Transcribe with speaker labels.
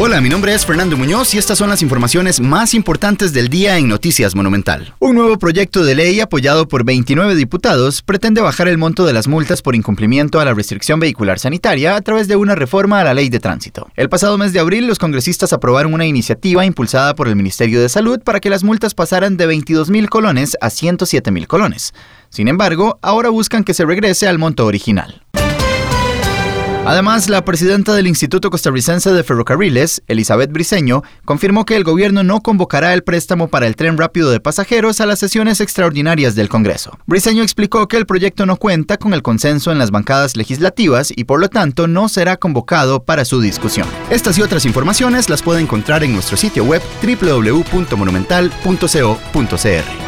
Speaker 1: Hola, mi nombre es Fernando Muñoz y estas son las informaciones más importantes del día en Noticias Monumental. Un nuevo proyecto de ley apoyado por 29 diputados pretende bajar el monto de las multas por incumplimiento a la restricción vehicular sanitaria a través de una reforma a la ley de tránsito. El pasado mes de abril, los congresistas aprobaron una iniciativa impulsada por el Ministerio de Salud para que las multas pasaran de 22 mil colones a 107 mil colones. Sin embargo, ahora buscan que se regrese al monto original. Además, la presidenta del Instituto Costarricense de Ferrocarriles, Elizabeth Briceño, confirmó que el gobierno no convocará el préstamo para el tren rápido de pasajeros a las sesiones extraordinarias del Congreso. Briceño explicó que el proyecto no cuenta con el consenso en las bancadas legislativas y por lo tanto no será convocado para su discusión. Estas y otras informaciones las puede encontrar en nuestro sitio web www.monumental.co.cr.